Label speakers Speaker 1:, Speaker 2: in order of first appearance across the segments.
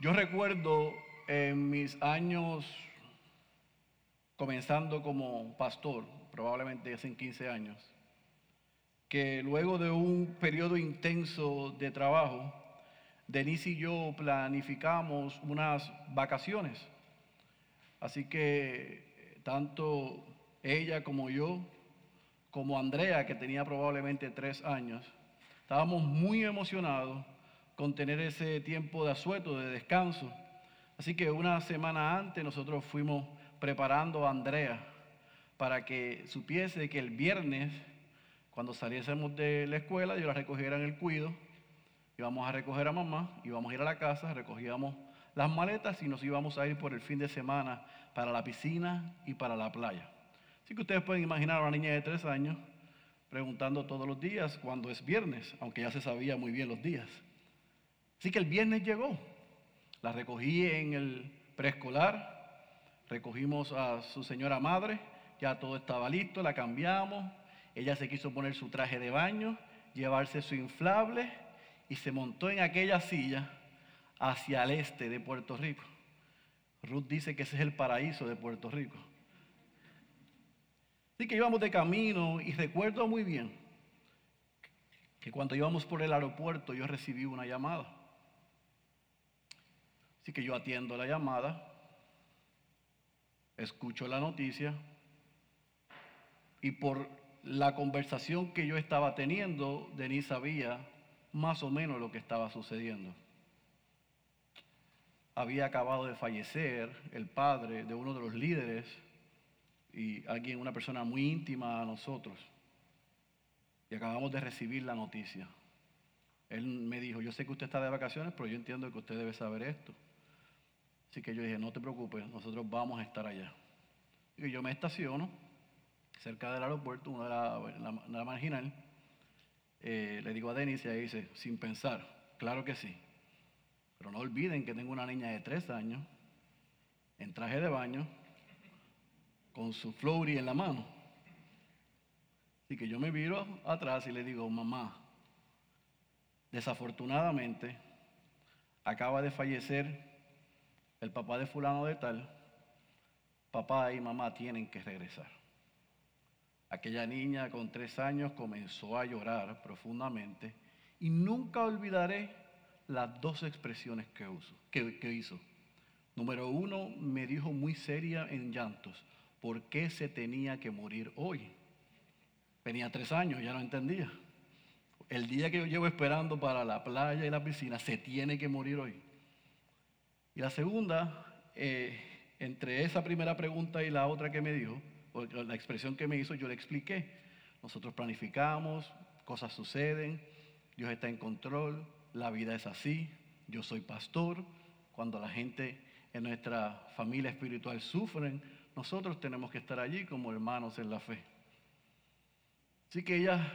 Speaker 1: Yo recuerdo en mis años comenzando como pastor, probablemente hace 15 años, que luego de un periodo intenso de trabajo, Denise y yo planificamos unas vacaciones. Así que tanto ella como yo, como Andrea, que tenía probablemente tres años, estábamos muy emocionados con tener ese tiempo de asueto, de descanso. Así que una semana antes nosotros fuimos preparando a Andrea para que supiese que el viernes, cuando saliésemos de la escuela, yo la recogiera en el cuido, íbamos a recoger a mamá, íbamos a ir a la casa, recogíamos las maletas y nos íbamos a ir por el fin de semana para la piscina y para la playa. Así que ustedes pueden imaginar a una niña de tres años preguntando todos los días cuando es viernes, aunque ya se sabía muy bien los días. Así que el viernes llegó. La recogí en el preescolar, recogimos a su señora madre, ya todo estaba listo, la cambiamos. Ella se quiso poner su traje de baño, llevarse su inflable y se montó en aquella silla hacia el este de Puerto Rico. Ruth dice que ese es el paraíso de Puerto Rico. Así que íbamos de camino y recuerdo muy bien que cuando íbamos por el aeropuerto yo recibí una llamada. Así que yo atiendo la llamada, escucho la noticia y por la conversación que yo estaba teniendo, Denise sabía más o menos lo que estaba sucediendo. Había acabado de fallecer el padre de uno de los líderes y alguien, una persona muy íntima a nosotros. Y acabamos de recibir la noticia. Él me dijo, yo sé que usted está de vacaciones, pero yo entiendo que usted debe saber esto. Así que yo dije, no te preocupes, nosotros vamos a estar allá. Y yo me estaciono cerca del aeropuerto, una de la, marginal. Eh, le digo a Denis y dice, sin pensar, claro que sí. Pero no olviden que tengo una niña de tres años, en traje de baño, con su flory en la mano. Así que yo me viro atrás y le digo, mamá, desafortunadamente acaba de fallecer el papá de fulano de tal, papá y mamá tienen que regresar. Aquella niña con tres años comenzó a llorar profundamente y nunca olvidaré las dos expresiones que, que hizo. Número uno, me dijo muy seria en llantos, ¿por qué se tenía que morir hoy? Tenía tres años, ya no entendía. El día que yo llevo esperando para la playa y la piscina, se tiene que morir hoy. Y la segunda, eh, entre esa primera pregunta y la otra que me dijo, o la expresión que me hizo, yo le expliqué. Nosotros planificamos, cosas suceden, Dios está en control, la vida es así, yo soy pastor. Cuando la gente en nuestra familia espiritual sufren, nosotros tenemos que estar allí como hermanos en la fe. Así que ella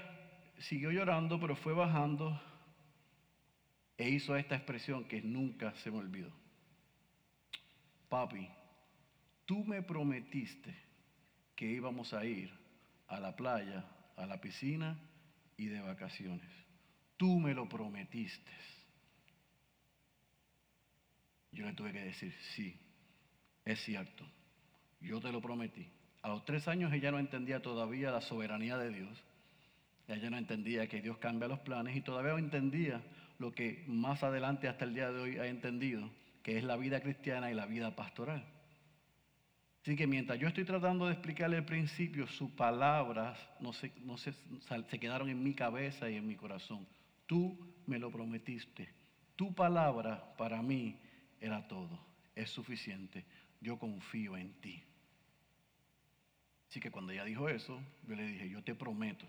Speaker 1: siguió llorando, pero fue bajando e hizo esta expresión que nunca se me olvidó papi, tú me prometiste que íbamos a ir a la playa, a la piscina y de vacaciones. Tú me lo prometiste. Yo le tuve que decir, sí, es cierto, yo te lo prometí. A los tres años ella no entendía todavía la soberanía de Dios. Ella no entendía que Dios cambia los planes y todavía no entendía lo que más adelante hasta el día de hoy ha entendido, que es la vida cristiana y la vida pastoral. Así que mientras yo estoy tratando de explicarle el principio, sus palabras no, se, no se, se quedaron en mi cabeza y en mi corazón. Tú me lo prometiste. Tu palabra para mí era todo. Es suficiente. Yo confío en ti. Así que cuando ella dijo eso, yo le dije, yo te prometo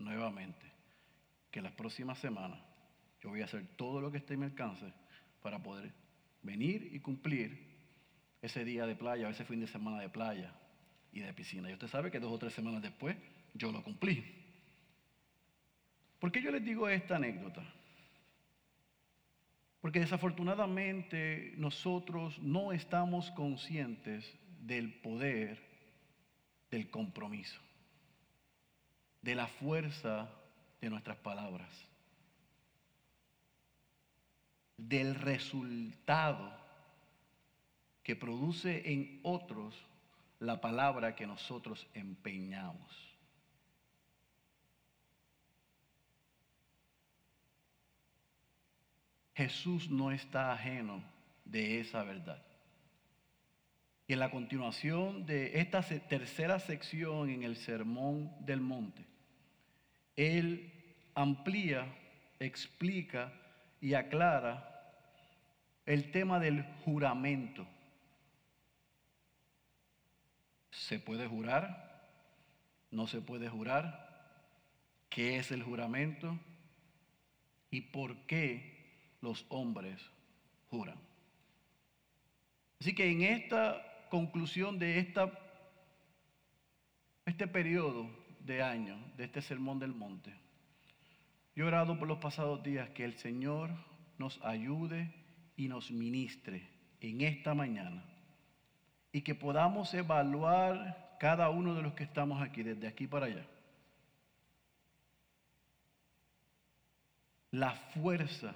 Speaker 1: nuevamente que las próximas semanas yo voy a hacer todo lo que esté en mi alcance para poder venir y cumplir ese día de playa, ese fin de semana de playa y de piscina. Y usted sabe que dos o tres semanas después yo lo cumplí. ¿Por qué yo les digo esta anécdota? Porque desafortunadamente nosotros no estamos conscientes del poder del compromiso, de la fuerza de nuestras palabras. Del resultado que produce en otros la palabra que nosotros empeñamos. Jesús no está ajeno de esa verdad. Y en la continuación de esta tercera sección en el Sermón del Monte, Él amplía, explica y aclara el tema del juramento. ¿Se puede jurar? ¿No se puede jurar? ¿Qué es el juramento? ¿Y por qué los hombres juran? Así que en esta conclusión de esta, este periodo de año, de este sermón del monte, yo he orado por los pasados días que el Señor nos ayude y nos ministre en esta mañana y que podamos evaluar cada uno de los que estamos aquí, desde aquí para allá. La fuerza,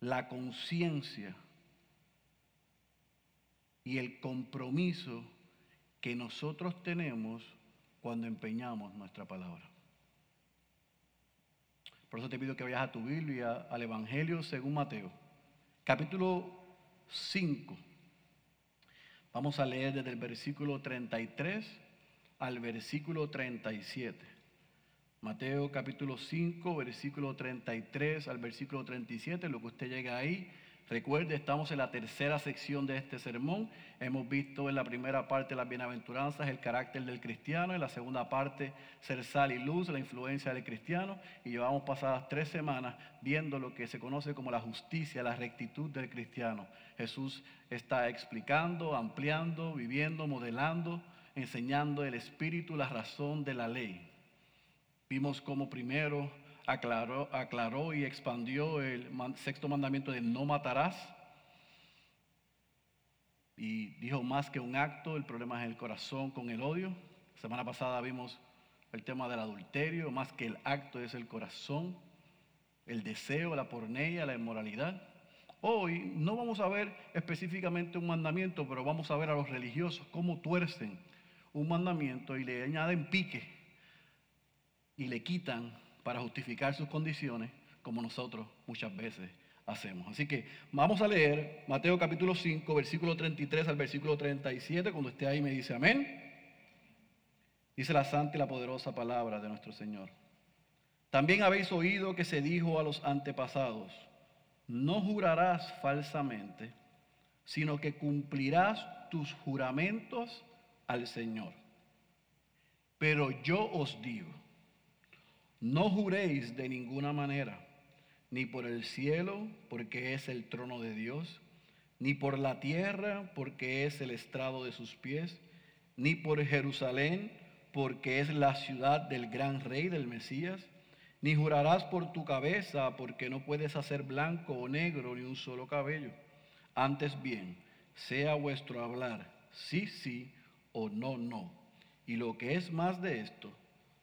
Speaker 1: la conciencia y el compromiso que nosotros tenemos cuando empeñamos nuestra palabra. Por eso te pido que vayas a tu Biblia, al Evangelio según Mateo, capítulo 5. Vamos a leer desde el versículo 33 al versículo 37. Mateo capítulo 5, versículo 33 al versículo 37, lo que usted llega ahí. Recuerde, estamos en la tercera sección de este sermón. Hemos visto en la primera parte las bienaventuranzas, el carácter del cristiano, en la segunda parte ser sal y luz, la influencia del cristiano. Y llevamos pasadas tres semanas viendo lo que se conoce como la justicia, la rectitud del cristiano. Jesús está explicando, ampliando, viviendo, modelando, enseñando el espíritu, la razón de la ley. Vimos como primero aclaró, aclaró y expandió el sexto mandamiento de no matarás. Y dijo más que un acto, el problema es el corazón con el odio. semana pasada vimos el tema del adulterio, más que el acto es el corazón, el deseo, la porneia, la inmoralidad. Hoy no vamos a ver específicamente un mandamiento, pero vamos a ver a los religiosos cómo tuercen un mandamiento y le añaden pique y le quitan para justificar sus condiciones, como nosotros muchas veces hacemos. Así que vamos a leer Mateo capítulo 5, versículo 33 al versículo 37. Cuando esté ahí me dice amén. Dice la santa y la poderosa palabra de nuestro Señor. También habéis oído que se dijo a los antepasados, no jurarás falsamente, sino que cumplirás tus juramentos al Señor. Pero yo os digo, no juréis de ninguna manera, ni por el cielo, porque es el trono de Dios, ni por la tierra, porque es el estrado de sus pies, ni por Jerusalén, porque es la ciudad del gran rey del Mesías, ni jurarás por tu cabeza, porque no puedes hacer blanco o negro ni un solo cabello. Antes bien, sea vuestro hablar sí, sí o no, no. Y lo que es más de esto,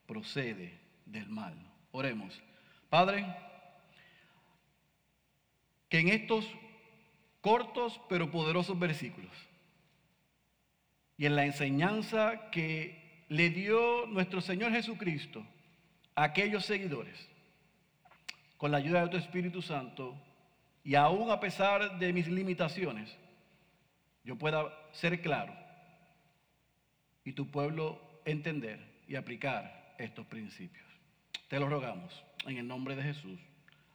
Speaker 1: procede del mal. Oremos. Padre, que en estos cortos pero poderosos versículos y en la enseñanza que le dio nuestro Señor Jesucristo a aquellos seguidores, con la ayuda de tu Espíritu Santo, y aún a pesar de mis limitaciones, yo pueda ser claro y tu pueblo entender y aplicar estos principios. Te lo rogamos en el nombre de Jesús.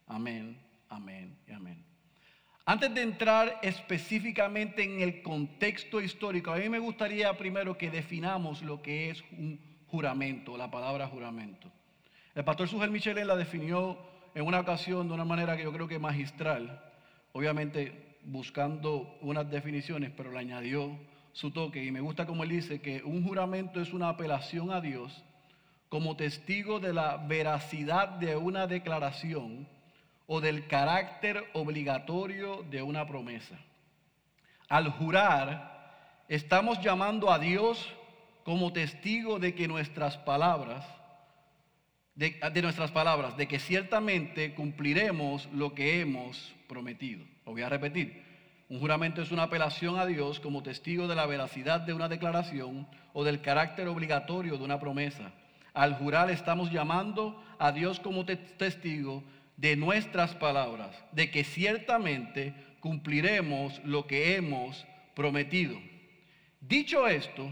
Speaker 1: Amén, amén y amén. Antes de entrar específicamente en el contexto histórico, a mí me gustaría primero que definamos lo que es un juramento, la palabra juramento. El pastor Sujel Michelet la definió en una ocasión de una manera que yo creo que magistral, obviamente buscando unas definiciones, pero le añadió su toque y me gusta como él dice que un juramento es una apelación a Dios como testigo de la veracidad de una declaración o del carácter obligatorio de una promesa. Al jurar, estamos llamando a Dios como testigo de que nuestras palabras, de, nuestras palabras, de que ciertamente cumpliremos lo que hemos prometido. Lo voy a repetir. Un juramento es una apelación a Dios como testigo de la veracidad de una declaración o del carácter obligatorio de una promesa. Al jurar estamos llamando a Dios como testigo de nuestras palabras, de que ciertamente cumpliremos lo que hemos prometido. Dicho esto,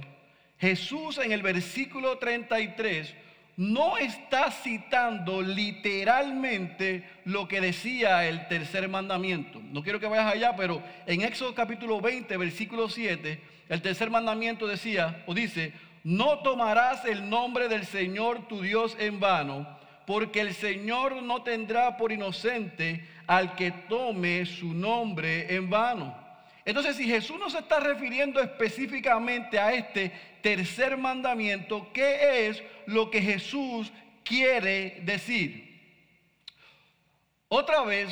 Speaker 1: Jesús en el versículo 33 no está citando literalmente lo que decía el tercer mandamiento. No quiero que vayas allá, pero en Éxodo capítulo 20, versículo 7, el tercer mandamiento decía o dice, no tomarás el nombre del Señor tu Dios en vano, porque el Señor no tendrá por inocente al que tome su nombre en vano. Entonces, si Jesús no se está refiriendo específicamente a este tercer mandamiento, ¿qué es lo que Jesús quiere decir? Otra vez,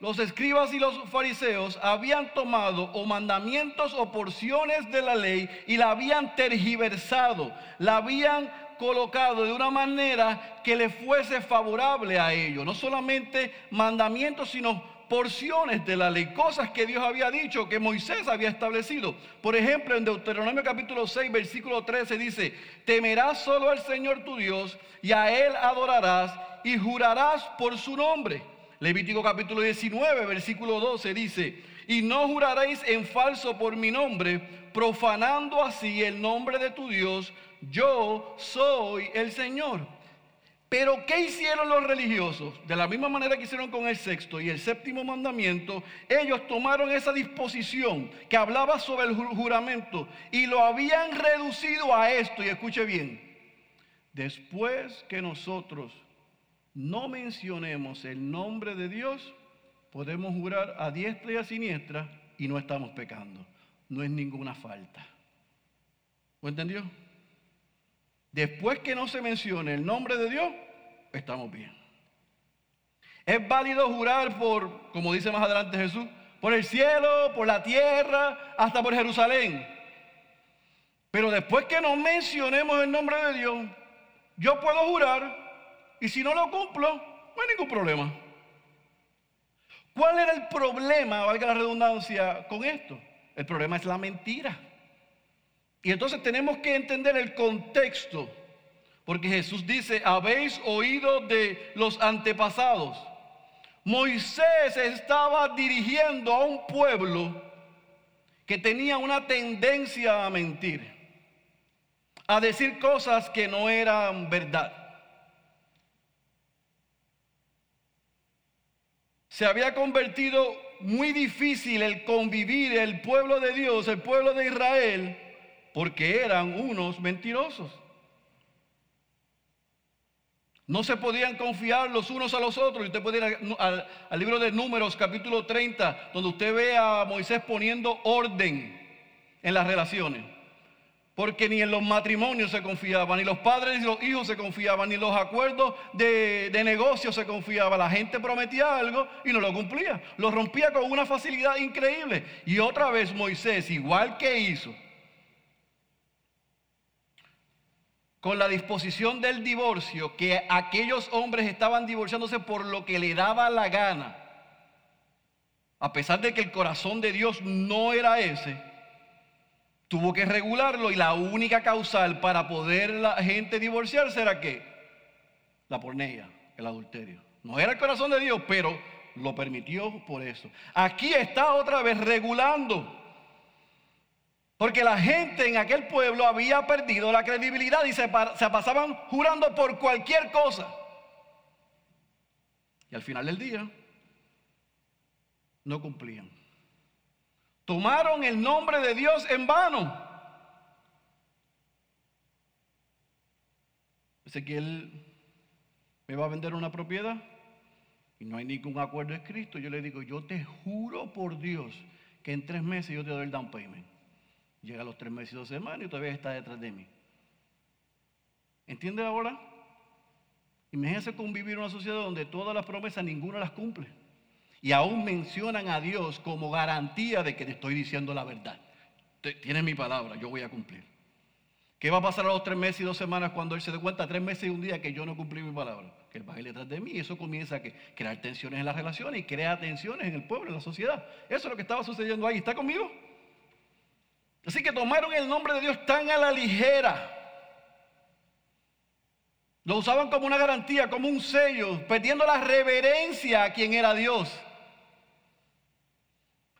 Speaker 1: los escribas y los fariseos habían tomado o mandamientos o porciones de la ley y la habían tergiversado, la habían colocado de una manera que le fuese favorable a ellos. No solamente mandamientos, sino porciones de la ley, cosas que Dios había dicho, que Moisés había establecido. Por ejemplo, en Deuteronomio capítulo 6, versículo 13 dice, temerás solo al Señor tu Dios y a Él adorarás y jurarás por su nombre. Levítico capítulo 19, versículo 12 dice, y no juraréis en falso por mi nombre, profanando así el nombre de tu Dios, yo soy el Señor. Pero ¿qué hicieron los religiosos? De la misma manera que hicieron con el sexto y el séptimo mandamiento, ellos tomaron esa disposición que hablaba sobre el juramento y lo habían reducido a esto, y escuche bien, después que nosotros no mencionemos el nombre de Dios, podemos jurar a diestra y a siniestra y no estamos pecando. No es ninguna falta. ¿Lo entendió? Después que no se mencione el nombre de Dios, estamos bien. Es válido jurar por, como dice más adelante Jesús, por el cielo, por la tierra, hasta por Jerusalén. Pero después que no mencionemos el nombre de Dios, yo puedo jurar y si no lo cumplo, no hay ningún problema. ¿Cuál era el problema, valga la redundancia, con esto? El problema es la mentira. Y entonces tenemos que entender el contexto, porque Jesús dice, habéis oído de los antepasados. Moisés estaba dirigiendo a un pueblo que tenía una tendencia a mentir, a decir cosas que no eran verdad. Se había convertido muy difícil el convivir el pueblo de Dios, el pueblo de Israel, porque eran unos mentirosos. No se podían confiar los unos a los otros. Y usted puede ir al, al, libro de Números, capítulo 30, donde usted ve a Moisés poniendo orden en las relaciones. Porque ni en los matrimonios se confiaba, ni los padres y los hijos se confiaban, ni los acuerdos de, de negocio se confiaba. La gente prometía algo y no lo cumplía. Lo rompía con una facilidad increíble. Y otra vez Moisés, igual que hizo, con la disposición del divorcio, que aquellos hombres estaban divorciándose por lo que le daba la gana, a pesar de que el corazón de Dios no era ese, tuvo que regularlo y la única causal para poder la gente divorciarse era qué? La pornea, el adulterio. No era el corazón de Dios, pero lo permitió por eso. Aquí está otra vez regulando. Porque la gente en aquel pueblo había perdido la credibilidad y se pasaban jurando por cualquier cosa. Y al final del día no cumplían. Tomaron el nombre de Dios en vano. Ezequiel me va a vender una propiedad y no hay ningún acuerdo escrito. Yo le digo, yo te juro por Dios que en tres meses yo te doy el down payment. Llega a los tres meses y dos semanas y todavía está detrás de mí. ¿Entiende ahora? Imagínense convivir en una sociedad donde todas las promesas ninguna las cumple. Y aún mencionan a Dios como garantía de que te estoy diciendo la verdad. Tienes mi palabra, yo voy a cumplir. ¿Qué va a pasar a los tres meses y dos semanas cuando él se dé cuenta, tres meses y un día, que yo no cumplí mi palabra? Que él va a ir detrás de mí y eso comienza a crear tensiones en las relaciones y crea tensiones en el pueblo, en la sociedad. Eso es lo que estaba sucediendo ahí. ¿Está conmigo? Así que tomaron el nombre de Dios tan a la ligera. Lo usaban como una garantía, como un sello, perdiendo la reverencia a quien era Dios.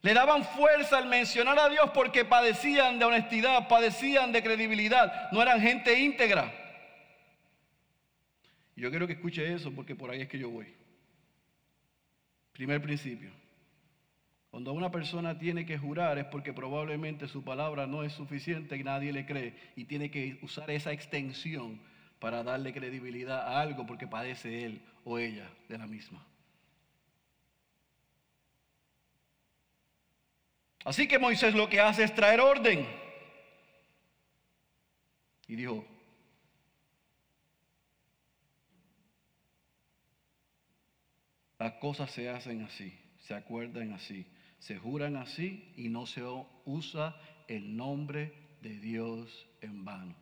Speaker 1: Le daban fuerza al mencionar a Dios porque padecían de honestidad, padecían de credibilidad, no eran gente íntegra. Yo quiero que escuche eso porque por ahí es que yo voy. Primer principio. Cuando una persona tiene que jurar es porque probablemente su palabra no es suficiente y nadie le cree y tiene que usar esa extensión para darle credibilidad a algo porque padece él o ella de la misma. Así que Moisés lo que hace es traer orden. Y dijo, las cosas se hacen así, se acuerdan así, se juran así y no se usa el nombre de Dios en vano.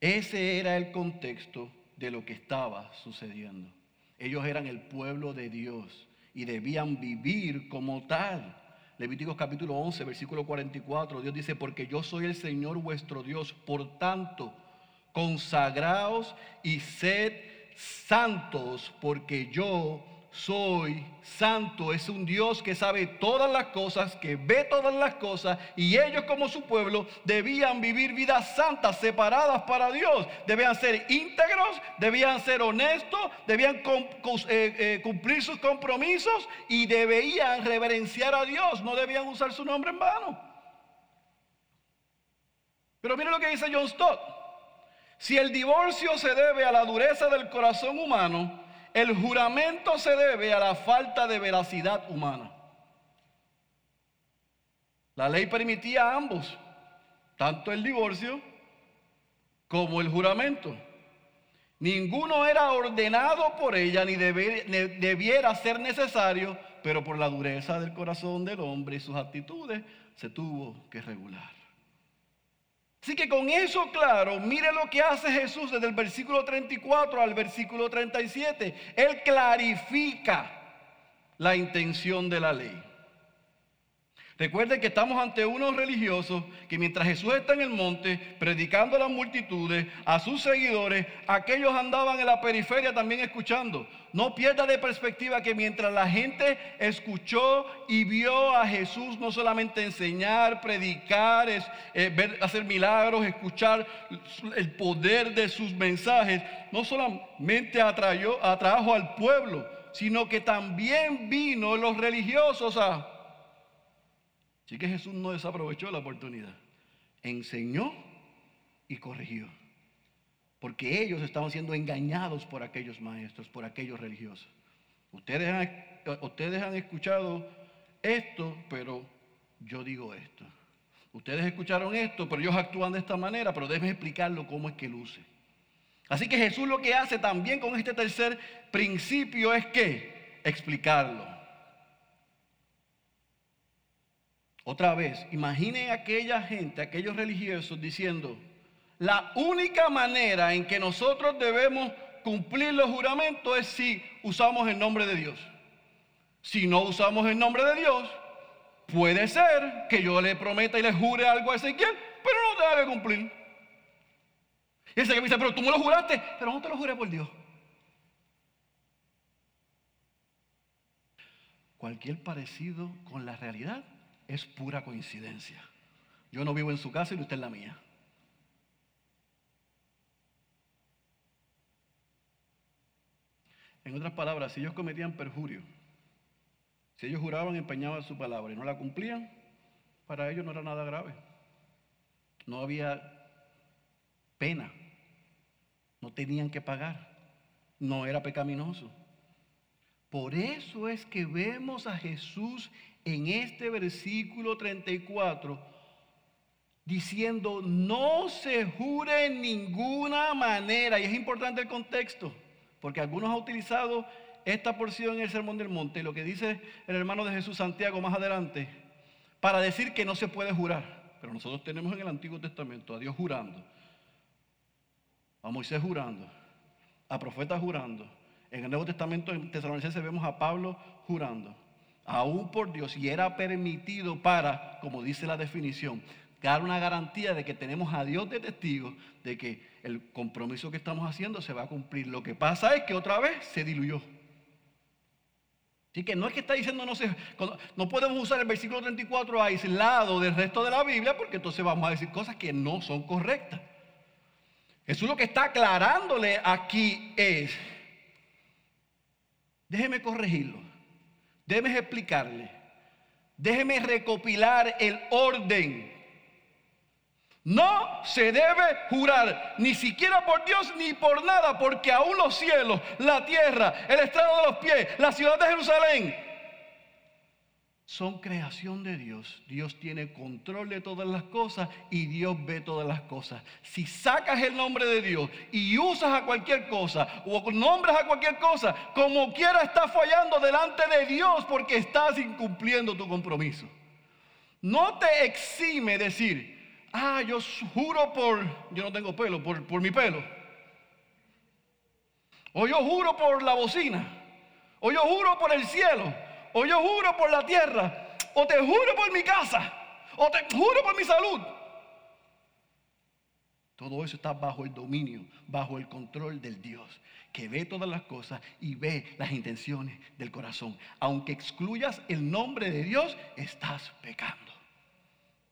Speaker 1: Ese era el contexto de lo que estaba sucediendo. Ellos eran el pueblo de Dios y debían vivir como tal. Levíticos capítulo 11, versículo 44, Dios dice, porque yo soy el Señor vuestro Dios, por tanto, consagraos y sed santos, porque yo soy santo. Es un Dios que sabe todas las cosas, que ve todas las cosas, y ellos como su pueblo debían vivir vidas santas, separadas para Dios. Debían ser íntegros, debían ser honestos, debían eh, eh, cumplir sus compromisos y debían reverenciar a Dios, no debían usar su nombre en vano. Pero mire lo que dice John Stott. Si el divorcio se debe a la dureza del corazón humano, el juramento se debe a la falta de veracidad humana. La ley permitía a ambos, tanto el divorcio como el juramento. Ninguno era ordenado por ella ni debiera ser necesario, pero por la dureza del corazón del hombre y sus actitudes se tuvo que regular. Así que con eso claro, mire lo que hace Jesús desde el versículo 34 al versículo 37. Él clarifica la intención de la ley. Recuerden que estamos ante unos religiosos que mientras Jesús está en el monte predicando a las multitudes, a sus seguidores, aquellos andaban en la periferia también escuchando. No pierda de perspectiva que mientras la gente escuchó y vio a Jesús no solamente enseñar, predicar, eh, hacer milagros, escuchar el poder de sus mensajes, no solamente atrajo al pueblo, sino que también vino los religiosos a Así que Jesús no desaprovechó la oportunidad. Enseñó y corrigió. Porque ellos estaban siendo engañados por aquellos maestros, por aquellos religiosos. Ustedes han, ustedes han escuchado esto, pero yo digo esto. Ustedes escucharon esto, pero ellos actúan de esta manera, pero deben explicarlo cómo es que luce. Así que Jesús lo que hace también con este tercer principio es que explicarlo. Otra vez, imaginen aquella gente, aquellos religiosos diciendo, la única manera en que nosotros debemos cumplir los juramentos es si usamos el nombre de Dios. Si no usamos el nombre de Dios, puede ser que yo le prometa y le jure algo a Ezequiel, pero no te que cumplir. Y ese que me dice, pero tú me lo juraste, pero no te lo juré por Dios. Cualquier parecido con la realidad es pura coincidencia. Yo no vivo en su casa y usted en la mía. En otras palabras, si ellos cometían perjurio, si ellos juraban, empeñaban su palabra y no la cumplían, para ellos no era nada grave. No había pena. No tenían que pagar. No era pecaminoso. Por eso es que vemos a Jesús en este versículo 34 diciendo, no se jure en ninguna manera. Y es importante el contexto, porque algunos han utilizado esta porción en el Sermón del Monte, lo que dice el hermano de Jesús Santiago más adelante, para decir que no se puede jurar. Pero nosotros tenemos en el Antiguo Testamento a Dios jurando. a Moisés jurando, a profetas jurando. En el Nuevo Testamento en Tesalonicenses vemos a Pablo jurando, aún por Dios, y era permitido para, como dice la definición, dar una garantía de que tenemos a Dios de testigo de que el compromiso que estamos haciendo se va a cumplir. Lo que pasa es que otra vez se diluyó. Así que no es que está diciendo, no sé, no podemos usar el versículo 34 aislado del resto de la Biblia porque entonces vamos a decir cosas que no son correctas. Jesús lo que está aclarándole aquí es, déjeme corregirlo, déjeme explicarle, déjeme recopilar el orden. No se debe jurar ni siquiera por Dios ni por nada, porque aún los cielos, la tierra, el estrado de los pies, la ciudad de Jerusalén, son creación de Dios. Dios tiene control de todas las cosas y Dios ve todas las cosas. Si sacas el nombre de Dios y usas a cualquier cosa o nombres a cualquier cosa, como quiera estás fallando delante de Dios porque estás incumpliendo tu compromiso. No te exime decir, ah, yo juro por, yo no tengo pelo, por, por mi pelo. O yo juro por la bocina. O yo juro por el cielo. O yo juro por la tierra. O te juro por mi casa. O te juro por mi salud. Todo eso está bajo el dominio, bajo el control del Dios, que ve todas las cosas y ve las intenciones del corazón. Aunque excluyas el nombre de Dios, estás pecando.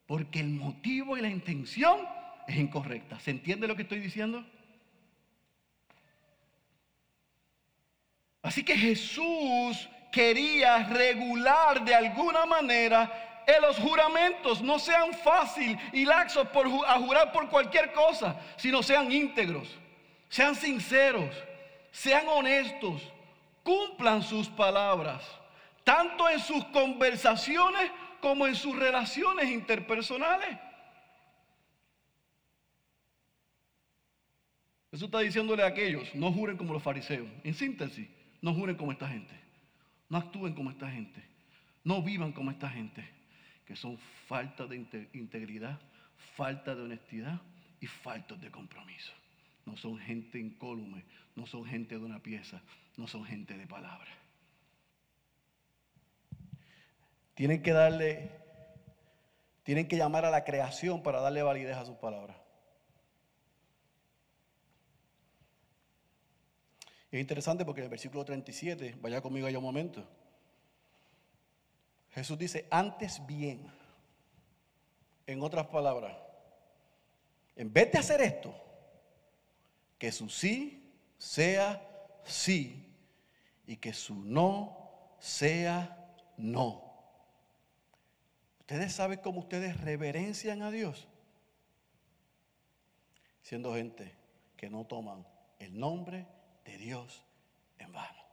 Speaker 1: Porque el motivo y la intención es incorrecta. ¿Se entiende lo que estoy diciendo? Así que Jesús quería regular de alguna manera en los juramentos. No sean fácil y laxos por, a jurar por cualquier cosa, sino sean íntegros, sean sinceros, sean honestos, cumplan sus palabras, tanto en sus conversaciones como en sus relaciones interpersonales. Jesús está diciéndole a aquellos, no juren como los fariseos. En síntesis, no juren como esta gente. No actúen como esta gente. No vivan como esta gente. Que son falta de integridad, falta de honestidad y falta de compromiso. No son gente incólume, no son gente de una pieza, no son gente de palabra. Tienen que darle, tienen que llamar a la creación para darle validez a sus palabras. Es interesante porque en el versículo 37, vaya conmigo allá un momento, Jesús dice, antes bien, en otras palabras, en vez de hacer esto, que su sí sea sí y que su no sea no. ¿Ustedes saben cómo ustedes reverencian a Dios? Siendo gente que no toman el nombre de Dios en vano.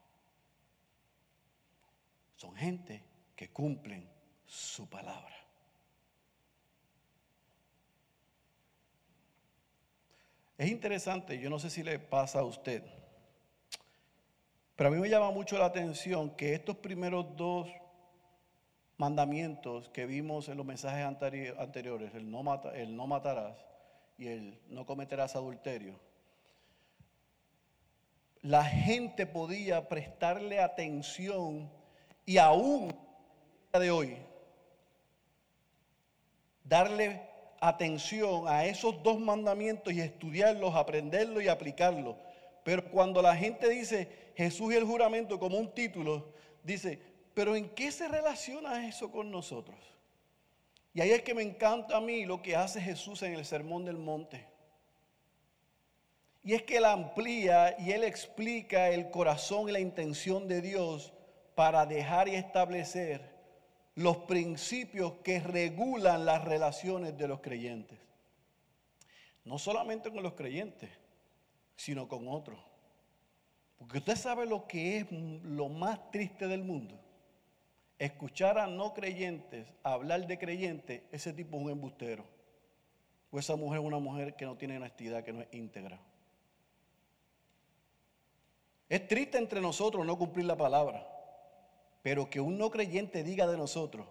Speaker 1: Son gente que cumplen su palabra. Es interesante, yo no sé si le pasa a usted, pero a mí me llama mucho la atención que estos primeros dos mandamientos que vimos en los mensajes anteriores, el no, el no matarás y el no cometerás adulterio, la gente podía prestarle atención y aún de hoy darle atención a esos dos mandamientos y estudiarlos, aprenderlos y aplicarlos. Pero cuando la gente dice Jesús y el juramento como un título, dice, pero ¿en qué se relaciona eso con nosotros? Y ahí es que me encanta a mí lo que hace Jesús en el Sermón del Monte. Y es que Él amplía y Él explica el corazón y la intención de Dios para dejar y establecer los principios que regulan las relaciones de los creyentes. No solamente con los creyentes, sino con otros. Porque usted sabe lo que es lo más triste del mundo escuchar a no creyentes hablar de creyentes, ese tipo es un embustero. O esa mujer es una mujer que no tiene honestidad, que no es íntegra. Es triste entre nosotros no cumplir la palabra, pero que un no creyente diga de nosotros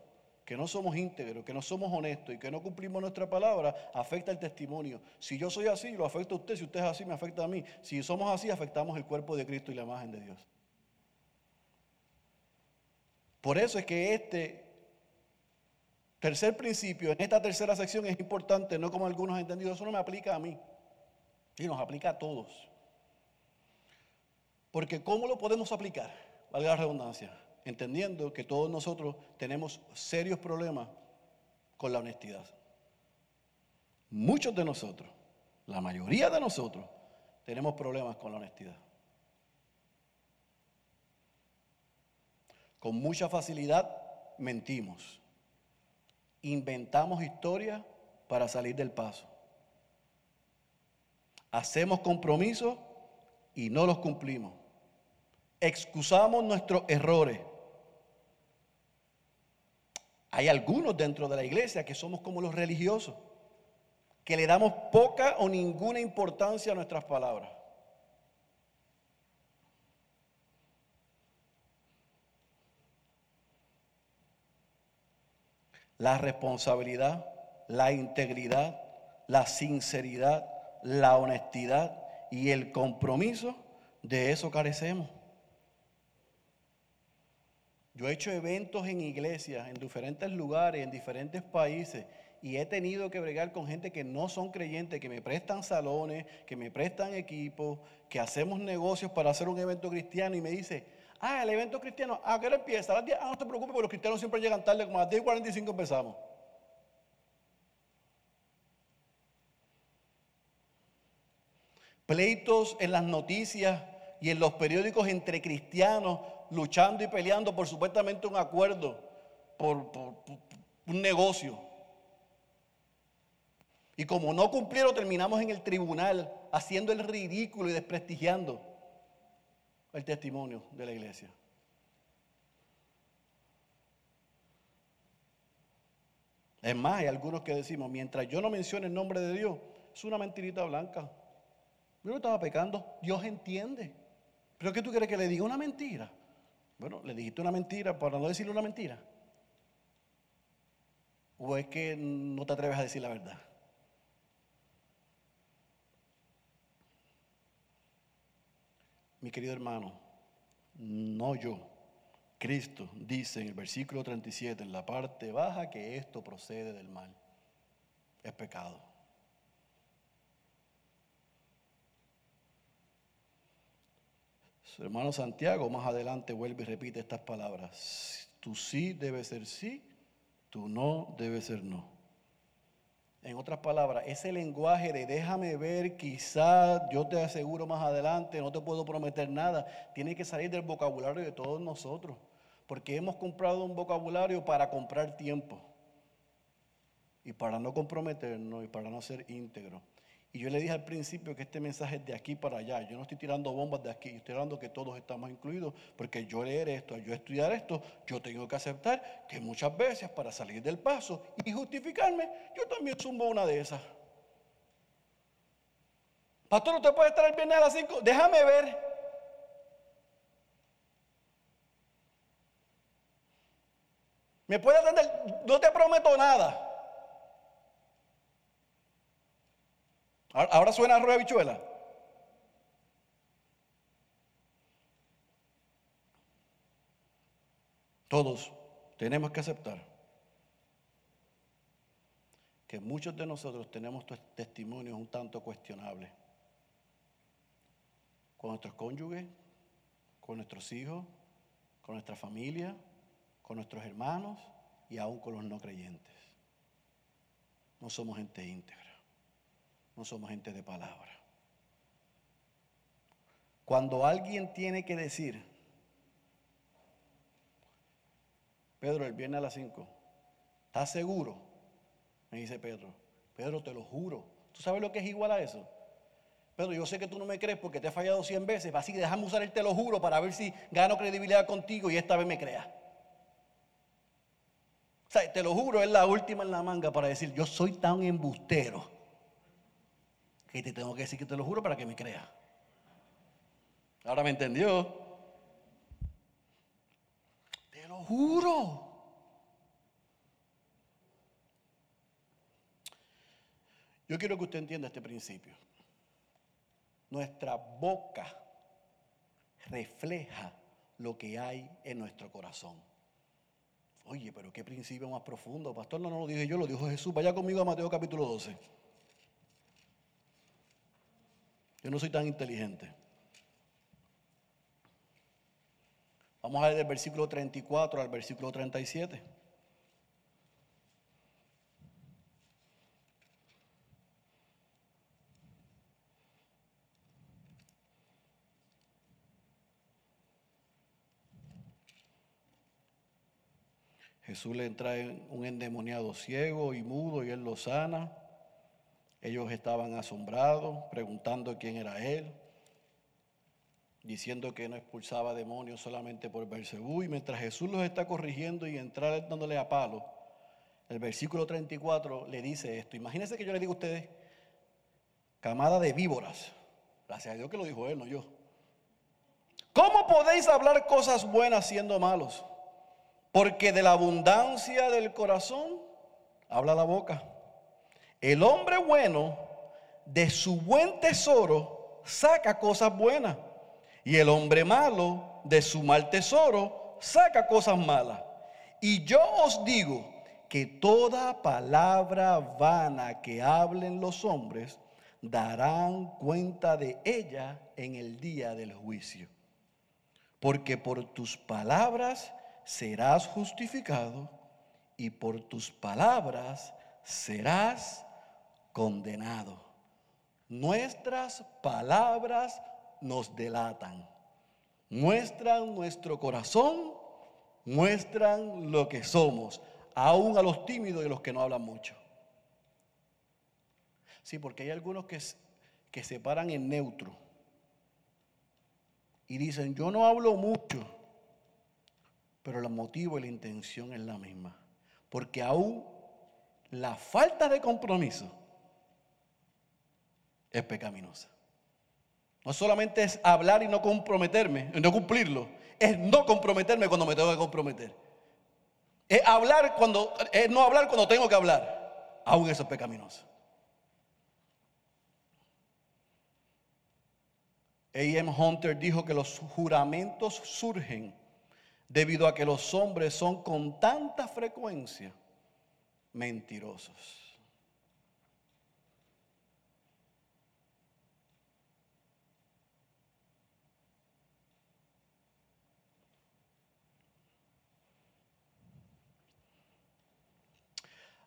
Speaker 1: que no somos íntegros, que no somos honestos y que no cumplimos nuestra palabra, afecta el testimonio. Si yo soy así, lo afecta a usted. Si usted es así, me afecta a mí. Si somos así, afectamos el cuerpo de Cristo y la imagen de Dios. Por eso es que este tercer principio, en esta tercera sección, es importante, no como algunos han entendido, eso no me aplica a mí, y nos aplica a todos. Porque ¿cómo lo podemos aplicar? Valga la redundancia entendiendo que todos nosotros tenemos serios problemas con la honestidad. Muchos de nosotros, la mayoría de nosotros, tenemos problemas con la honestidad. Con mucha facilidad mentimos. Inventamos historias para salir del paso. Hacemos compromisos y no los cumplimos. Excusamos nuestros errores hay algunos dentro de la iglesia que somos como los religiosos, que le damos poca o ninguna importancia a nuestras palabras. La responsabilidad, la integridad, la sinceridad, la honestidad y el compromiso, de eso carecemos. Yo he hecho eventos en iglesias, en diferentes lugares, en diferentes países, y he tenido que bregar con gente que no son creyentes, que me prestan salones, que me prestan equipos, que hacemos negocios para hacer un evento cristiano, y me dice, ah, el evento cristiano, ¿a qué hora empieza? A las 10, ah, no te preocupes, porque los cristianos siempre llegan tarde, como a las 10 y 45 empezamos. Pleitos en las noticias y en los periódicos entre cristianos luchando y peleando por supuestamente un acuerdo, por, un negocio. Y como no cumplieron, terminamos en el tribunal haciendo el ridículo y desprestigiando el testimonio de la iglesia. Es más, hay algunos que decimos, mientras yo no mencione el nombre de Dios, es una mentirita blanca. Yo no estaba pecando, Dios entiende. ¿Pero qué tú quieres que le diga una mentira? Bueno, ¿le dijiste una mentira para no decirle una mentira? ¿O es que no te atreves a decir la verdad? Mi querido hermano, no yo. Cristo dice en el versículo 37, en la parte baja, que esto procede del mal. Es pecado. Hermano Santiago más adelante vuelve y repite estas palabras. Tu sí debe ser sí, tu no debe ser no. En otras palabras, ese lenguaje de déjame ver, quizá yo te aseguro más adelante, no te puedo prometer nada, tiene que salir del vocabulario de todos nosotros, porque hemos comprado un vocabulario para comprar tiempo y para no comprometernos y para no ser íntegros. Y yo le dije al principio que este mensaje es de aquí para allá. Yo no estoy tirando bombas de aquí, estoy hablando que todos estamos incluidos, porque yo leer esto, yo estudiar esto, yo tengo que aceptar que muchas veces para salir del paso y justificarme, yo también zumbo una de esas. Pastor, ¿usted puede estar el viernes a las 5? Déjame ver. ¿Me puede atender? No te prometo nada. Ahora suena rueda bichuela. Todos tenemos que aceptar que muchos de nosotros tenemos testimonios un tanto cuestionables con nuestros cónyuges, con nuestros hijos, con nuestra familia, con nuestros hermanos y aún con los no creyentes. No somos gente íntegra no somos gente de palabra. Cuando alguien tiene que decir, Pedro, el viernes a las 5, ¿estás seguro? Me dice Pedro, Pedro, te lo juro. ¿Tú sabes lo que es igual a eso? Pedro, yo sé que tú no me crees porque te he fallado 100 veces, así que déjame usar el te lo juro para ver si gano credibilidad contigo y esta vez me creas. O sea, te lo juro, es la última en la manga para decir, yo soy tan embustero que te tengo que decir que te lo juro para que me creas. Ahora me entendió. Te lo juro.
Speaker 2: Yo quiero que usted entienda este principio. Nuestra boca refleja lo que hay en nuestro corazón. Oye, pero qué principio más profundo, pastor. No, no lo dije yo, lo dijo Jesús. Vaya conmigo a Mateo capítulo 12. Yo no soy tan inteligente. Vamos a ver del versículo 34 al versículo 37. Jesús le trae un endemoniado ciego y mudo y él lo sana. Ellos estaban asombrados, preguntando quién era él, diciendo que no expulsaba demonios solamente por Bersebú. Y mientras Jesús los está corrigiendo y entrar dándole a palo, el versículo 34 le dice esto. Imagínense que yo le digo a ustedes, camada de víboras. Gracias a Dios que lo dijo él, no yo. ¿Cómo podéis hablar cosas buenas siendo malos? Porque de la abundancia del corazón habla la boca. El hombre bueno de su buen tesoro saca cosas buenas. Y el hombre malo de su mal tesoro saca cosas malas. Y yo os digo que toda palabra vana que hablen los hombres darán cuenta de ella en el día del juicio. Porque por tus palabras serás justificado y por tus palabras serás condenado. Nuestras palabras nos delatan, muestran nuestro corazón, muestran lo que somos, aún a los tímidos y a los que no hablan mucho. Sí, porque hay algunos que, que se paran en neutro y dicen, yo no hablo mucho, pero el motivo y la intención es la misma. Porque aún la falta de compromiso es pecaminosa. No solamente es hablar y no comprometerme, no cumplirlo, es no comprometerme cuando me tengo que comprometer. Es hablar cuando, es no hablar cuando tengo que hablar. Aún eso es pecaminoso. A.M. Hunter dijo que los juramentos surgen debido a que los hombres son con tanta frecuencia mentirosos.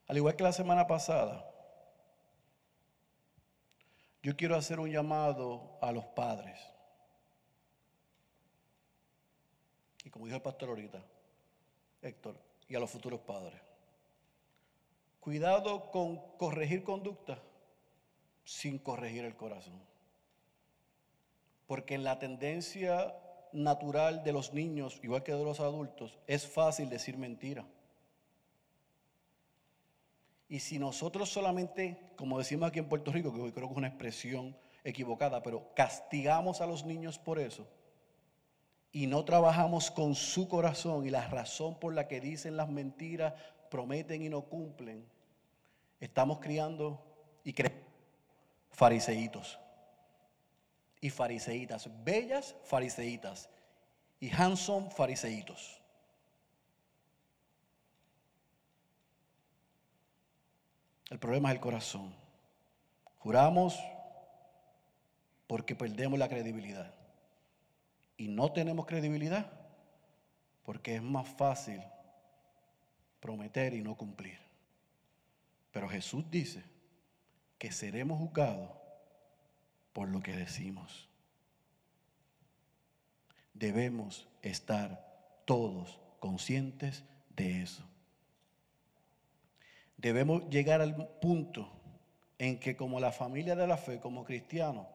Speaker 2: Al igual que la semana pasada, yo quiero hacer un llamado a los padres. y como dijo el pastor ahorita, Héctor, y a los futuros padres. Cuidado con corregir conducta sin corregir el corazón. Porque en la tendencia natural de los niños, igual que de los adultos, es fácil decir mentira. Y si nosotros solamente, como decimos aquí en Puerto Rico, que hoy creo que es una expresión equivocada, pero castigamos a los niños por eso, y no trabajamos con su corazón y la razón por la que dicen las mentiras, prometen y no cumplen, estamos criando y creando fariseitos y fariseitas, bellas fariseitas y handsome fariseitos. El problema es el corazón. Juramos porque perdemos la credibilidad y no tenemos credibilidad porque es más fácil prometer y no cumplir. Pero Jesús dice que seremos juzgados por lo que decimos. Debemos estar todos conscientes de eso. Debemos llegar al punto en que como la familia de la fe, como cristianos,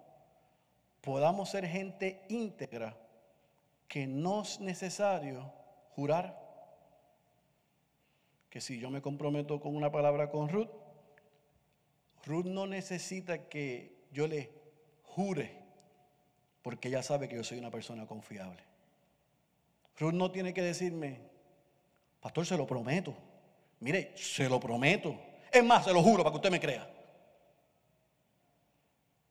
Speaker 2: podamos ser gente íntegra que no es necesario jurar. Que si yo me comprometo con una palabra con Ruth, Ruth no necesita que yo le jure, porque ella sabe que yo soy una persona confiable. Ruth no tiene que decirme, pastor, se lo prometo. Mire, se lo prometo. Es más, se lo juro para que usted me crea.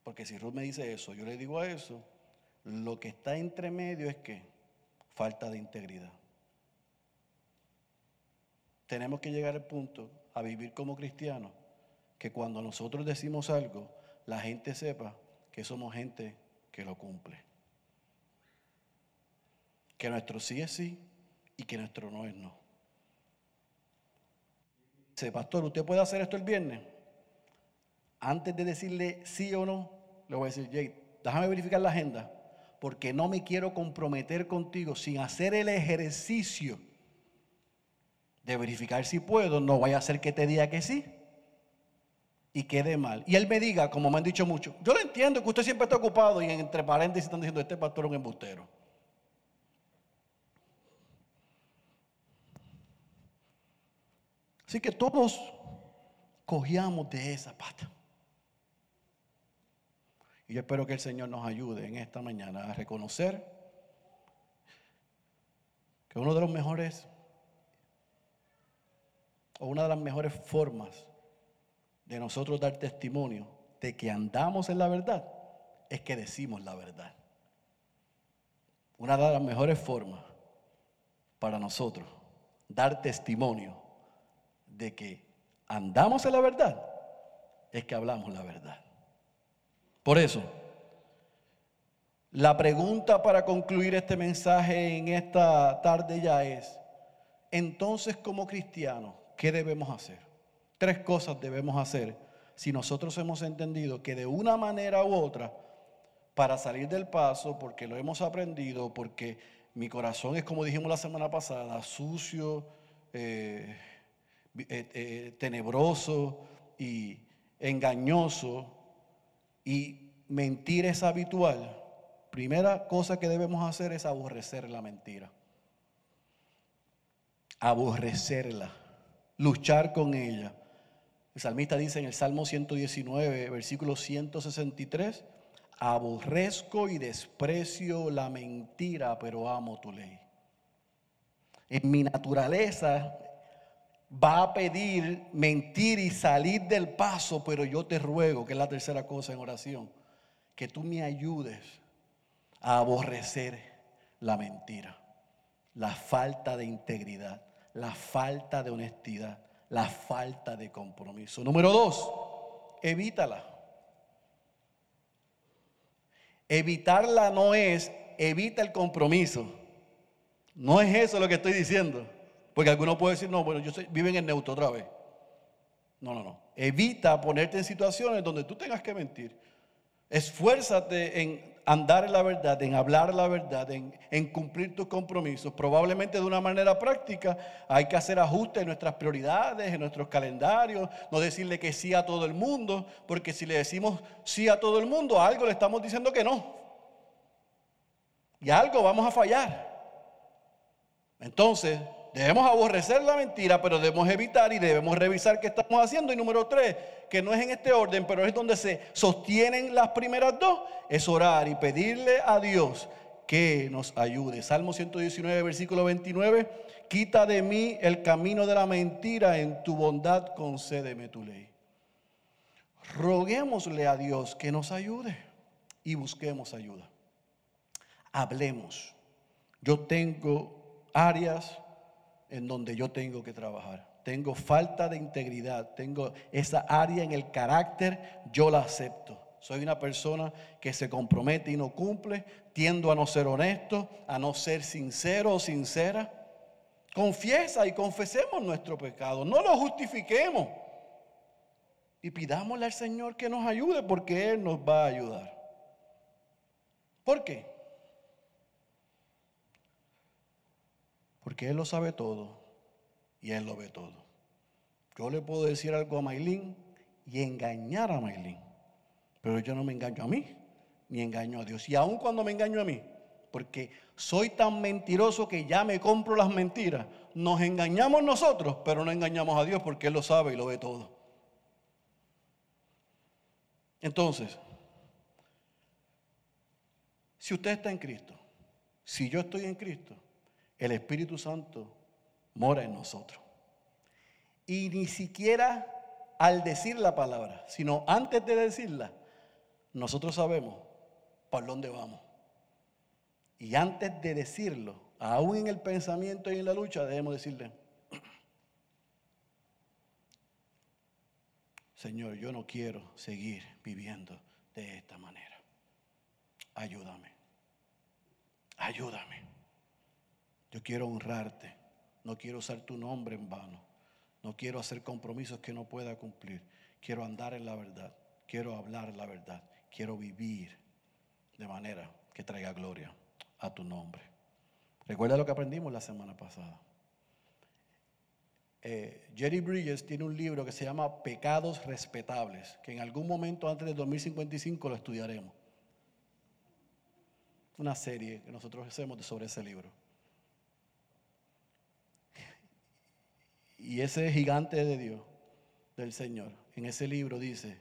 Speaker 2: Porque si Ruth me dice eso, yo le digo a eso, lo que está entre medio es que falta de integridad. Tenemos que llegar al punto a vivir como cristianos que cuando nosotros decimos algo, la gente sepa que somos gente que lo cumple. Que nuestro sí es sí y que nuestro no es no. Dice, pastor, ¿usted puede hacer esto el viernes? Antes de decirle sí o no, le voy a decir, Jade, déjame verificar la agenda, porque no me quiero comprometer contigo sin hacer el ejercicio de verificar si puedo, no vaya a ser que te diga que sí y quede mal. Y él me diga, como me han dicho mucho, yo lo entiendo que usted siempre está ocupado y entre paréntesis están diciendo, este pastor es un embustero. Así que todos cogíamos de esa pata. Y yo espero que el Señor nos ayude en esta mañana a reconocer que uno de los mejores o una de las mejores formas de nosotros dar testimonio de que andamos en la verdad es que decimos la verdad. Una de las mejores formas para nosotros dar testimonio de que andamos en la verdad es que hablamos la verdad. Por eso, la pregunta para concluir este mensaje en esta tarde ya es, entonces como cristianos, ¿qué debemos hacer? Tres cosas debemos hacer si nosotros hemos entendido que de una manera u otra, para salir del paso, porque lo hemos aprendido, porque mi corazón es como dijimos la semana pasada, sucio, eh, eh, eh, tenebroso y engañoso, y mentir es habitual, primera cosa que debemos hacer es aborrecer la mentira. Aborrecerla luchar con ella. El salmista dice en el Salmo 119, versículo 163, aborrezco y desprecio la mentira, pero amo tu ley. En mi naturaleza va a pedir mentir y salir del paso, pero yo te ruego, que es la tercera cosa en oración, que tú me ayudes a aborrecer la mentira, la falta de integridad la falta de honestidad, la falta de compromiso. Número dos, evítala. Evitarla no es evita el compromiso. No es eso lo que estoy diciendo. Porque algunos pueden decir, no, bueno, yo soy, viven en neutro otra vez. No, no, no. Evita ponerte en situaciones donde tú tengas que mentir. Esfuérzate en andar en la verdad, en hablar la verdad, en, cumplir tus compromisos, probablemente de una manera práctica, hay que hacer ajustes en nuestras prioridades, en nuestros calendarios, no decirle que sí a todo el mundo, porque si le decimos sí a todo el mundo, algo le estamos diciendo que no. Y algo vamos a fallar. Entonces, debemos aborrecer la mentira, pero debemos evitar y debemos revisar qué estamos haciendo. Y número tres, que no es en este orden, pero es donde se sostienen las primeras dos, es orar y pedirle a Dios que nos ayude. Salmo 119, versículo 29, quita de mí el camino de la mentira, en tu bondad concédeme tu ley. Roguémosle a Dios que nos ayude y busquemos ayuda. Hablemos. Yo tengo áreas en donde yo tengo que trabajar tengo falta de integridad, tengo esa área en el carácter, yo la acepto. Soy una persona que se compromete y no cumple, tiendo a no ser honesto, a no ser sincero o sincera. Confiesa y confesemos nuestro pecado, no lo justifiquemos. Y pidámosle al Señor que nos ayude porque Él nos va a ayudar. ¿Por qué? Porque Él lo sabe todo y Él lo ve todo. Yo le puedo decir algo a Maylin y engañar a Maylin, pero yo no me engaño a mí ni engaño a Dios. Y aun cuando me engaño a mí, porque soy tan mentiroso que ya me compro las mentiras, nos engañamos nosotros, pero no engañamos a Dios porque Él lo sabe y lo ve todo. Entonces, si usted está en Cristo, si yo estoy en Cristo, el Espíritu Santo mora en nosotros. Y ni siquiera al decir la palabra, sino antes de decirla, nosotros sabemos por dónde vamos. Y antes de decirlo, aún en el pensamiento y en la lucha, debemos decirle, Señor, yo no quiero seguir viviendo de esta manera. Ayúdame. Ayúdame. Yo quiero honrarte. No quiero usar tu nombre en vano. No quiero hacer compromisos que no pueda cumplir. Quiero andar en la verdad. Quiero hablar la verdad. Quiero vivir de manera que traiga gloria a tu nombre. Recuerda lo que aprendimos la semana pasada. Eh, Jerry Bridges tiene un libro que se llama Pecados Respetables, que en algún momento antes del 2055 lo estudiaremos. Una serie que nosotros hacemos sobre ese libro. Y ese gigante de Dios, del Señor, en ese libro dice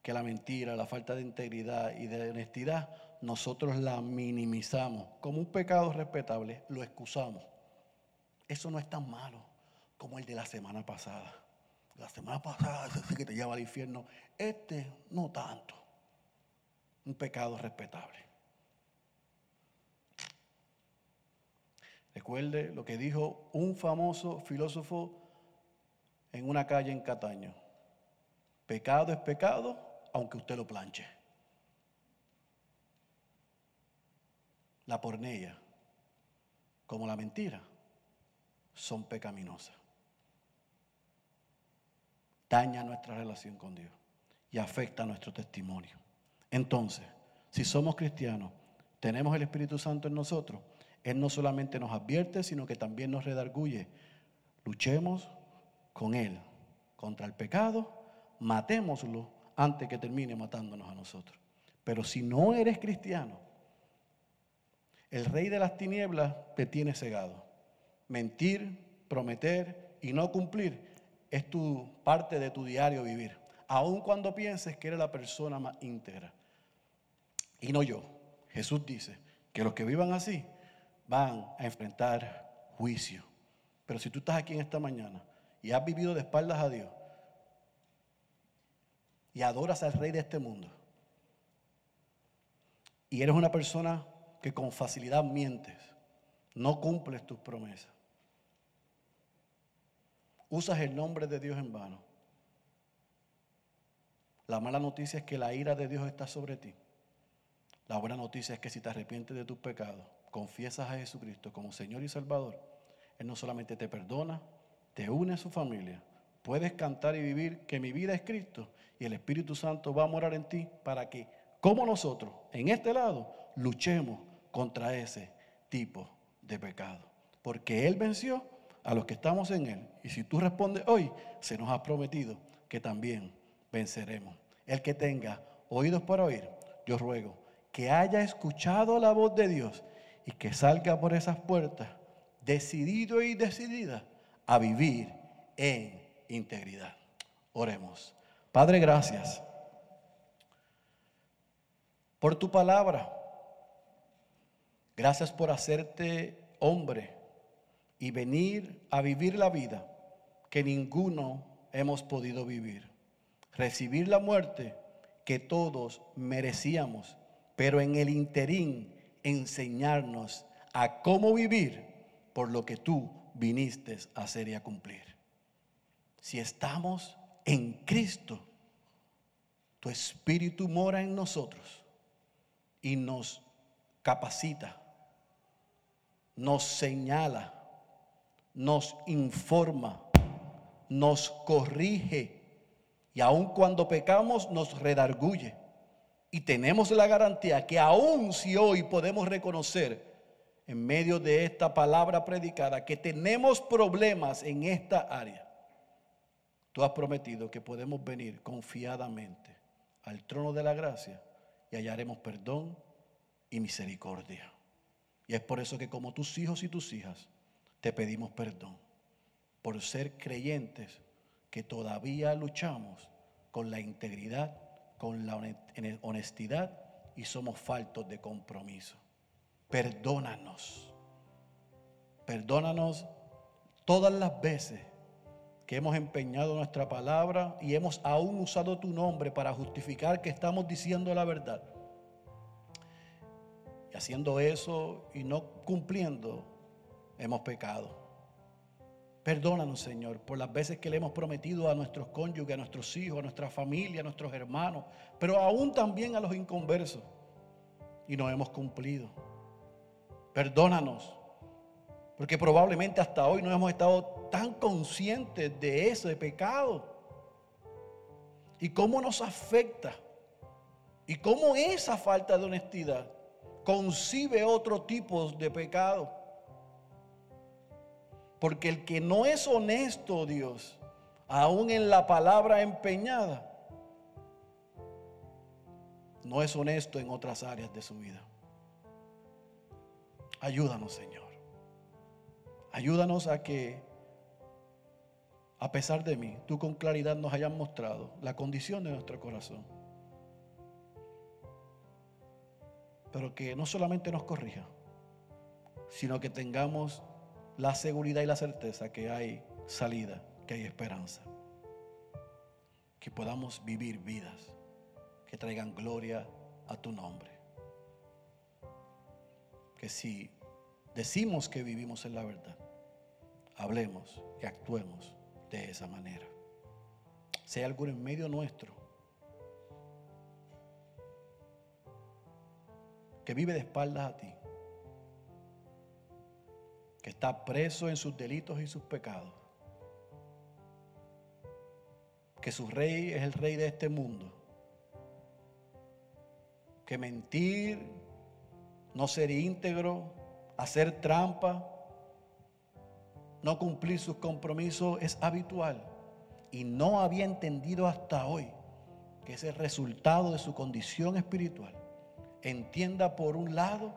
Speaker 2: que la mentira, la falta de integridad y de honestidad, nosotros la minimizamos como un pecado respetable, lo excusamos. Eso no es tan malo como el de la semana pasada. La semana pasada que te lleva al infierno. Este no tanto. Un pecado respetable. Recuerde lo que dijo un famoso filósofo en una calle en Cataño. Pecado es pecado, aunque usted lo planche. La pornella, como la mentira, son pecaminosas. Daña nuestra relación con Dios y afecta nuestro testimonio. Entonces, si somos cristianos, tenemos el Espíritu Santo en nosotros, él no solamente nos advierte, sino que también nos redarguye. Luchemos con Él contra el pecado, matémoslo antes que termine matándonos a nosotros. Pero si no eres cristiano, el rey de las tinieblas te tiene cegado. Mentir, prometer y no cumplir es tu parte de tu diario vivir. Aun cuando pienses que eres la persona más íntegra. Y no yo. Jesús dice que los que vivan así van a enfrentar juicio. Pero si tú estás aquí en esta mañana y has vivido de espaldas a Dios y adoras al rey de este mundo y eres una persona que con facilidad mientes, no cumples tus promesas, usas el nombre de Dios en vano, la mala noticia es que la ira de Dios está sobre ti. La buena noticia es que si te arrepientes de tus pecados, confiesas a Jesucristo como Señor y Salvador, Él no solamente te perdona, te une a su familia, puedes cantar y vivir que mi vida es Cristo y el Espíritu Santo va a morar en ti para que, como nosotros, en este lado, luchemos contra ese tipo de pecado. Porque Él venció a los que estamos en Él. Y si tú respondes hoy, se nos ha prometido que también venceremos. El que tenga oídos para oír, yo ruego que haya escuchado la voz de Dios y que salga por esas puertas decidido y decidida a vivir en integridad. Oremos. Padre, gracias por tu palabra. Gracias por hacerte hombre y venir a vivir la vida que ninguno hemos podido vivir. Recibir la muerte que todos merecíamos, pero en el interín enseñarnos a cómo vivir por lo que tú viniste a hacer y a cumplir. Si estamos en Cristo, tu espíritu mora en nosotros y nos capacita, nos señala, nos informa, nos corrige y aun cuando pecamos nos redarguye y tenemos la garantía que aún si hoy podemos reconocer en medio de esta palabra predicada que tenemos problemas en esta área, tú has prometido que podemos venir confiadamente al trono de la gracia y hallaremos perdón y misericordia. Y es por eso que como tus hijos y tus hijas te pedimos perdón por ser creyentes que todavía luchamos con la integridad con la honestidad y somos faltos de compromiso. Perdónanos. Perdónanos todas las veces que hemos empeñado nuestra palabra y hemos aún usado tu nombre para justificar que estamos diciendo la verdad. Y haciendo eso y no cumpliendo, hemos pecado. Perdónanos, Señor, por las veces que le hemos prometido a nuestros cónyuges, a nuestros hijos, a nuestra familia, a nuestros hermanos, pero aún también a los inconversos. Y no hemos cumplido. Perdónanos, porque probablemente hasta hoy no hemos estado tan conscientes de ese pecado. Y cómo nos afecta. Y cómo esa falta de honestidad concibe otro tipo de pecado. Porque el que no es honesto, Dios, aún en la palabra empeñada, no es honesto en otras áreas de su vida. Ayúdanos, Señor. Ayúdanos a que, a pesar de mí, tú con claridad nos hayas mostrado la condición de nuestro corazón. Pero que no solamente nos corrija, sino que tengamos la seguridad y la certeza que hay salida, que hay esperanza. Que podamos vivir vidas que traigan gloria a tu nombre. Que si decimos que vivimos en la verdad, hablemos y actuemos de esa manera. Si hay alguno en medio nuestro que vive de espaldas a ti, que está preso en sus delitos y sus pecados, que su rey es el rey de este mundo, que mentir, no ser íntegro, hacer trampa, no cumplir sus compromisos es habitual. Y no había entendido hasta hoy que ese resultado de su condición espiritual. Entienda por un lado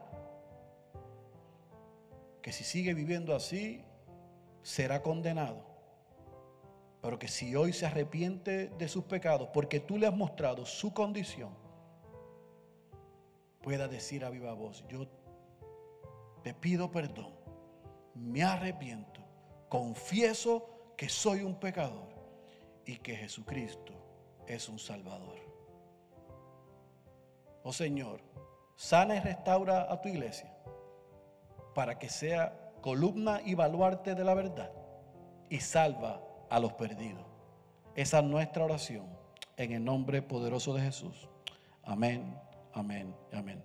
Speaker 2: que si sigue viviendo así, será condenado. Pero que si hoy se arrepiente de sus pecados, porque tú le has mostrado su condición, pueda decir a viva voz, yo te pido perdón, me arrepiento, confieso que soy un pecador y que Jesucristo es un Salvador. Oh Señor, sana y restaura a tu iglesia para que sea columna y baluarte de la verdad y salva a los perdidos. Esa es nuestra oración en el nombre poderoso de Jesús. Amén, amén, amén.